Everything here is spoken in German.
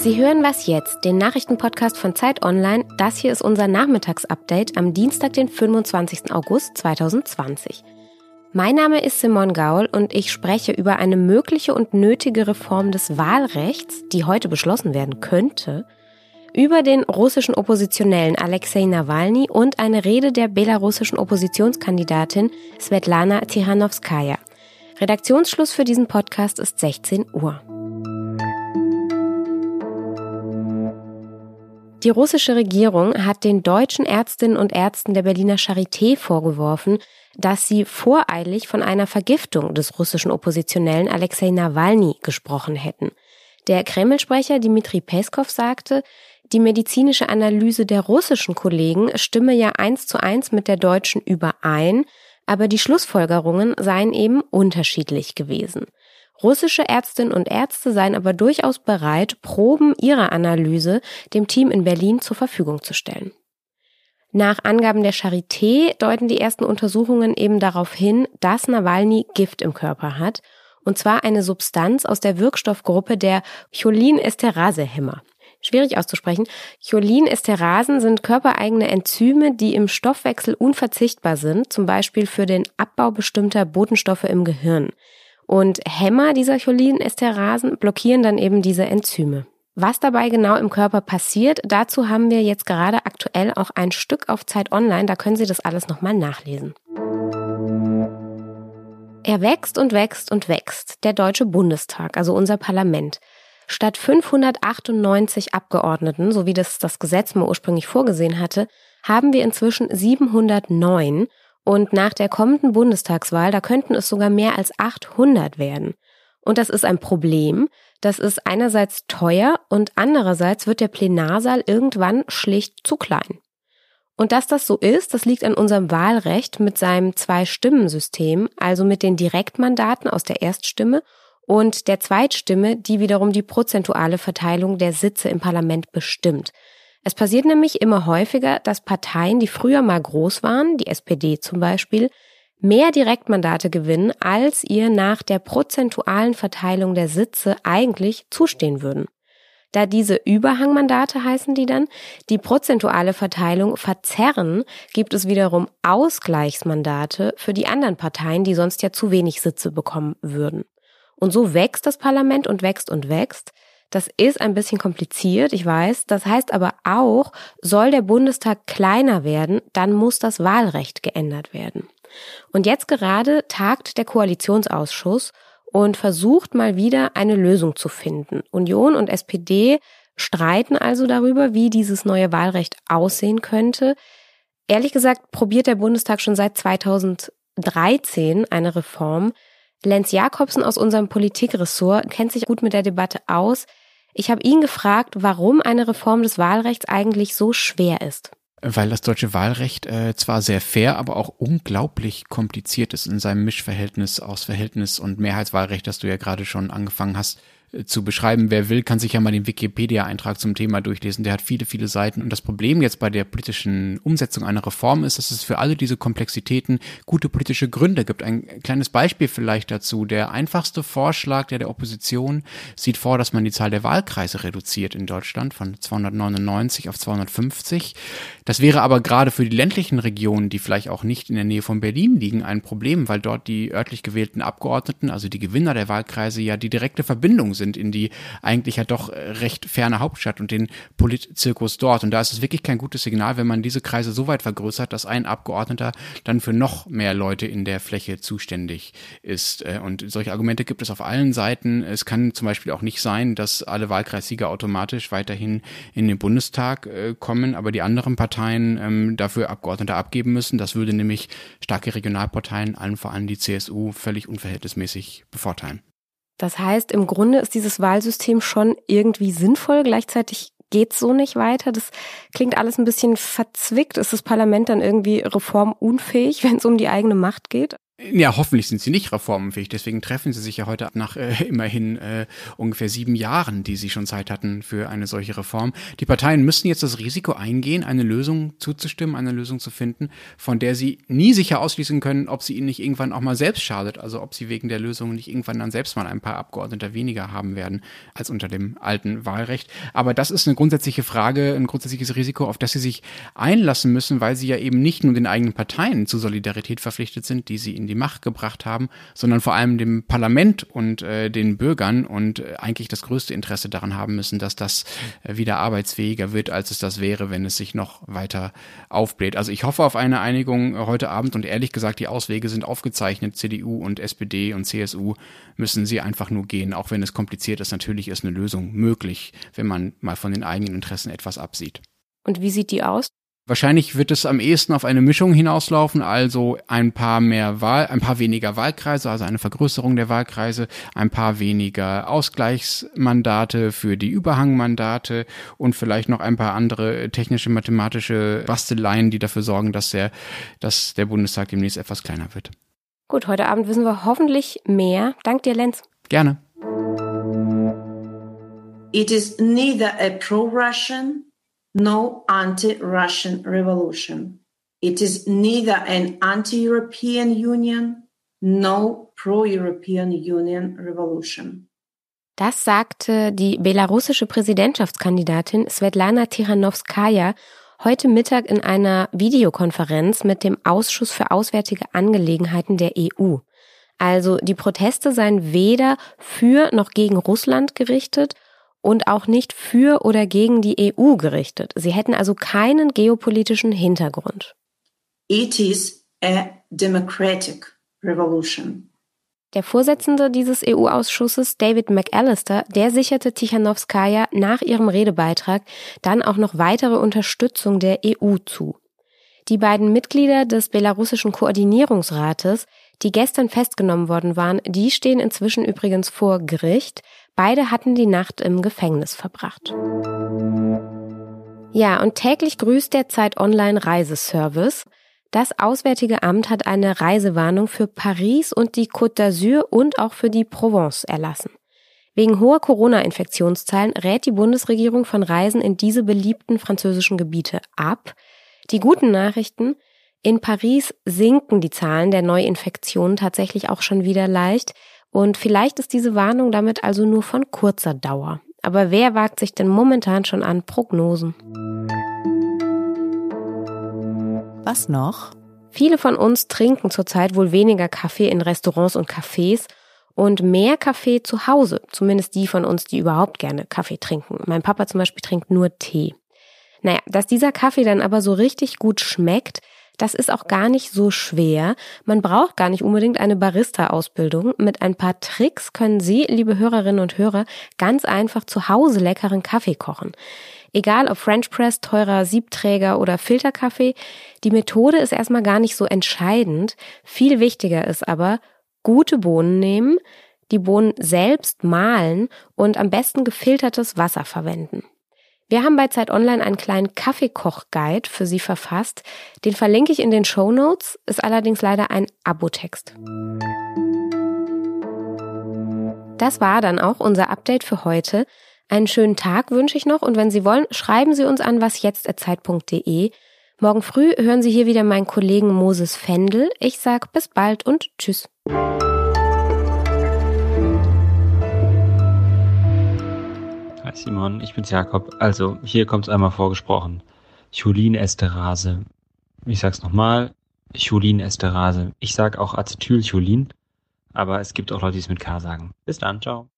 Sie hören was jetzt, den Nachrichtenpodcast von Zeit Online. Das hier ist unser Nachmittagsupdate am Dienstag, den 25. August 2020. Mein Name ist Simon Gaul und ich spreche über eine mögliche und nötige Reform des Wahlrechts, die heute beschlossen werden könnte, über den russischen Oppositionellen Alexei Nawalny und eine Rede der belarussischen Oppositionskandidatin Svetlana Tihanovskaya. Redaktionsschluss für diesen Podcast ist 16 Uhr. Die russische Regierung hat den deutschen Ärztinnen und Ärzten der Berliner Charité vorgeworfen, dass sie voreilig von einer Vergiftung des russischen Oppositionellen Alexei Nawalny gesprochen hätten. Der Kreml-Sprecher Dmitri Peskov sagte, die medizinische Analyse der russischen Kollegen stimme ja eins zu eins mit der deutschen überein, aber die Schlussfolgerungen seien eben unterschiedlich gewesen. Russische Ärztinnen und Ärzte seien aber durchaus bereit, Proben ihrer Analyse dem Team in Berlin zur Verfügung zu stellen. Nach Angaben der Charité deuten die ersten Untersuchungen eben darauf hin, dass Nawalny Gift im Körper hat, und zwar eine Substanz aus der Wirkstoffgruppe der Cholin-Esterase-Hämmer. Schwierig auszusprechen. Cholin-Esterasen sind körpereigene Enzyme, die im Stoffwechsel unverzichtbar sind, zum Beispiel für den Abbau bestimmter Botenstoffe im Gehirn. Und Hämmer dieser Cholin-Esterasen blockieren dann eben diese Enzyme. Was dabei genau im Körper passiert, dazu haben wir jetzt gerade aktuell auch ein Stück auf Zeit Online, da können Sie das alles nochmal nachlesen. Er wächst und wächst und wächst, der Deutsche Bundestag, also unser Parlament. Statt 598 Abgeordneten, so wie das das Gesetz mal ursprünglich vorgesehen hatte, haben wir inzwischen 709 und nach der kommenden Bundestagswahl, da könnten es sogar mehr als 800 werden. Und das ist ein Problem. Das ist einerseits teuer und andererseits wird der Plenarsaal irgendwann schlicht zu klein. Und dass das so ist, das liegt an unserem Wahlrecht mit seinem Zwei-Stimmen-System, also mit den Direktmandaten aus der Erststimme und der Zweitstimme, die wiederum die prozentuale Verteilung der Sitze im Parlament bestimmt. Es passiert nämlich immer häufiger, dass Parteien, die früher mal groß waren, die SPD zum Beispiel, mehr Direktmandate gewinnen, als ihr nach der prozentualen Verteilung der Sitze eigentlich zustehen würden. Da diese Überhangmandate heißen die dann, die prozentuale Verteilung verzerren, gibt es wiederum Ausgleichsmandate für die anderen Parteien, die sonst ja zu wenig Sitze bekommen würden. Und so wächst das Parlament und wächst und wächst. Das ist ein bisschen kompliziert, ich weiß. Das heißt aber auch, soll der Bundestag kleiner werden, dann muss das Wahlrecht geändert werden. Und jetzt gerade tagt der Koalitionsausschuss und versucht mal wieder eine Lösung zu finden. Union und SPD streiten also darüber, wie dieses neue Wahlrecht aussehen könnte. Ehrlich gesagt probiert der Bundestag schon seit 2013 eine Reform. Lenz Jakobsen aus unserem Politikressort kennt sich gut mit der Debatte aus. Ich habe ihn gefragt, warum eine Reform des Wahlrechts eigentlich so schwer ist. Weil das deutsche Wahlrecht äh, zwar sehr fair, aber auch unglaublich kompliziert ist in seinem Mischverhältnis aus Verhältnis und Mehrheitswahlrecht, das du ja gerade schon angefangen hast zu beschreiben. Wer will, kann sich ja mal den Wikipedia-Eintrag zum Thema durchlesen. Der hat viele, viele Seiten. Und das Problem jetzt bei der politischen Umsetzung einer Reform ist, dass es für alle diese Komplexitäten gute politische Gründe gibt. Ein kleines Beispiel vielleicht dazu. Der einfachste Vorschlag der, der Opposition sieht vor, dass man die Zahl der Wahlkreise reduziert in Deutschland von 299 auf 250. Das wäre aber gerade für die ländlichen Regionen, die vielleicht auch nicht in der Nähe von Berlin liegen, ein Problem, weil dort die örtlich gewählten Abgeordneten, also die Gewinner der Wahlkreise, ja die direkte Verbindung sind in die eigentlich ja doch äh, recht ferne Hauptstadt und den Politzirkus dort. Und da ist es wirklich kein gutes Signal, wenn man diese Kreise so weit vergrößert, dass ein Abgeordneter dann für noch mehr Leute in der Fläche zuständig ist. Äh, und solche Argumente gibt es auf allen Seiten. Es kann zum Beispiel auch nicht sein, dass alle Wahlkreissieger automatisch weiterhin in den Bundestag äh, kommen, aber die anderen Parteien ähm, dafür Abgeordnete abgeben müssen. Das würde nämlich starke Regionalparteien, allen vor allem die CSU, völlig unverhältnismäßig bevorteilen. Das heißt, im Grunde ist dieses Wahlsystem schon irgendwie sinnvoll. Gleichzeitig geht's so nicht weiter. Das klingt alles ein bisschen verzwickt. Ist das Parlament dann irgendwie reformunfähig, wenn es um die eigene Macht geht? Ja, hoffentlich sind sie nicht reformenfähig. Deswegen treffen sie sich ja heute nach äh, immerhin äh, ungefähr sieben Jahren, die sie schon Zeit hatten für eine solche Reform. Die Parteien müssen jetzt das Risiko eingehen, eine Lösung zuzustimmen, eine Lösung zu finden, von der sie nie sicher ausschließen können, ob sie ihnen nicht irgendwann auch mal selbst schadet. Also ob sie wegen der Lösung nicht irgendwann dann selbst mal ein paar Abgeordnete weniger haben werden als unter dem alten Wahlrecht. Aber das ist eine grundsätzliche Frage, ein grundsätzliches Risiko, auf das sie sich einlassen müssen, weil sie ja eben nicht nur den eigenen Parteien zu Solidarität verpflichtet sind, die sie in die Macht gebracht haben, sondern vor allem dem Parlament und äh, den Bürgern und äh, eigentlich das größte Interesse daran haben müssen, dass das äh, wieder arbeitsfähiger wird, als es das wäre, wenn es sich noch weiter aufbläht. Also ich hoffe auf eine Einigung heute Abend und ehrlich gesagt, die Auswege sind aufgezeichnet. CDU und SPD und CSU müssen sie einfach nur gehen, auch wenn es kompliziert ist. Natürlich ist eine Lösung möglich, wenn man mal von den eigenen Interessen etwas absieht. Und wie sieht die aus? Wahrscheinlich wird es am ehesten auf eine Mischung hinauslaufen, also ein paar mehr Wahl, ein paar weniger Wahlkreise, also eine Vergrößerung der Wahlkreise, ein paar weniger Ausgleichsmandate für die Überhangmandate und vielleicht noch ein paar andere technische mathematische Basteleien, die dafür sorgen, dass der, dass der Bundestag demnächst etwas kleiner wird. Gut, heute Abend wissen wir hoffentlich mehr. Dank dir, Lenz. Gerne. It is neither a pro-Russian no anti-Russian revolution. It is neither an anti-European Union, no pro-European Union revolution. Das sagte die belarussische Präsidentschaftskandidatin Svetlana Tichanowskaja heute Mittag in einer Videokonferenz mit dem Ausschuss für Auswärtige Angelegenheiten der EU. Also die Proteste seien weder für noch gegen Russland gerichtet, und auch nicht für oder gegen die EU gerichtet. Sie hätten also keinen geopolitischen Hintergrund. It is a democratic revolution. Der Vorsitzende dieses EU-Ausschusses, David McAllister, der sicherte Tichanowskaja nach ihrem Redebeitrag dann auch noch weitere Unterstützung der EU zu. Die beiden Mitglieder des belarussischen Koordinierungsrates, die gestern festgenommen worden waren, die stehen inzwischen übrigens vor Gericht. Beide hatten die Nacht im Gefängnis verbracht. Ja, und täglich grüßt der Zeit Online Reiseservice. Das Auswärtige Amt hat eine Reisewarnung für Paris und die Côte d'Azur und auch für die Provence erlassen. Wegen hoher Corona-Infektionszahlen rät die Bundesregierung von Reisen in diese beliebten französischen Gebiete ab. Die guten Nachrichten, in Paris sinken die Zahlen der Neuinfektionen tatsächlich auch schon wieder leicht. Und vielleicht ist diese Warnung damit also nur von kurzer Dauer. Aber wer wagt sich denn momentan schon an Prognosen? Was noch? Viele von uns trinken zurzeit wohl weniger Kaffee in Restaurants und Cafés und mehr Kaffee zu Hause. Zumindest die von uns, die überhaupt gerne Kaffee trinken. Mein Papa zum Beispiel trinkt nur Tee. Naja, dass dieser Kaffee dann aber so richtig gut schmeckt, das ist auch gar nicht so schwer. Man braucht gar nicht unbedingt eine Barista-Ausbildung. Mit ein paar Tricks können Sie, liebe Hörerinnen und Hörer, ganz einfach zu Hause leckeren Kaffee kochen. Egal ob French Press, teurer Siebträger oder Filterkaffee, die Methode ist erstmal gar nicht so entscheidend. Viel wichtiger ist aber, gute Bohnen nehmen, die Bohnen selbst mahlen und am besten gefiltertes Wasser verwenden. Wir haben bei Zeit Online einen kleinen Kaffeekoch-Guide für Sie verfasst. Den verlinke ich in den Show Notes, ist allerdings leider ein Abo-Text. Das war dann auch unser Update für heute. Einen schönen Tag wünsche ich noch und wenn Sie wollen, schreiben Sie uns an wasjetzt.zeit.de. Morgen früh hören Sie hier wieder meinen Kollegen Moses Fendel. Ich sag bis bald und tschüss. Simon, ich bin's Jakob. Also, hier kommt's einmal vorgesprochen. Cholin-Esterase. Ich sag's nochmal. Cholin-Esterase. Ich sag auch Acetylcholin, aber es gibt auch Leute, die es mit K sagen. Bis dann, ciao.